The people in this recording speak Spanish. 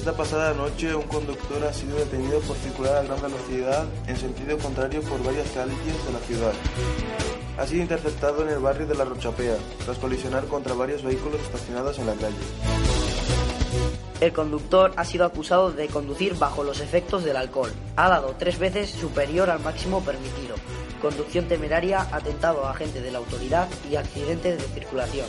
Esta pasada noche un conductor ha sido detenido por circular a gran velocidad en sentido contrario por varias calles de la ciudad. Ha sido interceptado en el barrio de La Rochapea, tras colisionar contra varios vehículos estacionados en la calle. El conductor ha sido acusado de conducir bajo los efectos del alcohol. Ha dado tres veces superior al máximo permitido. Conducción temeraria, atentado a agente de la autoridad y accidente de circulación.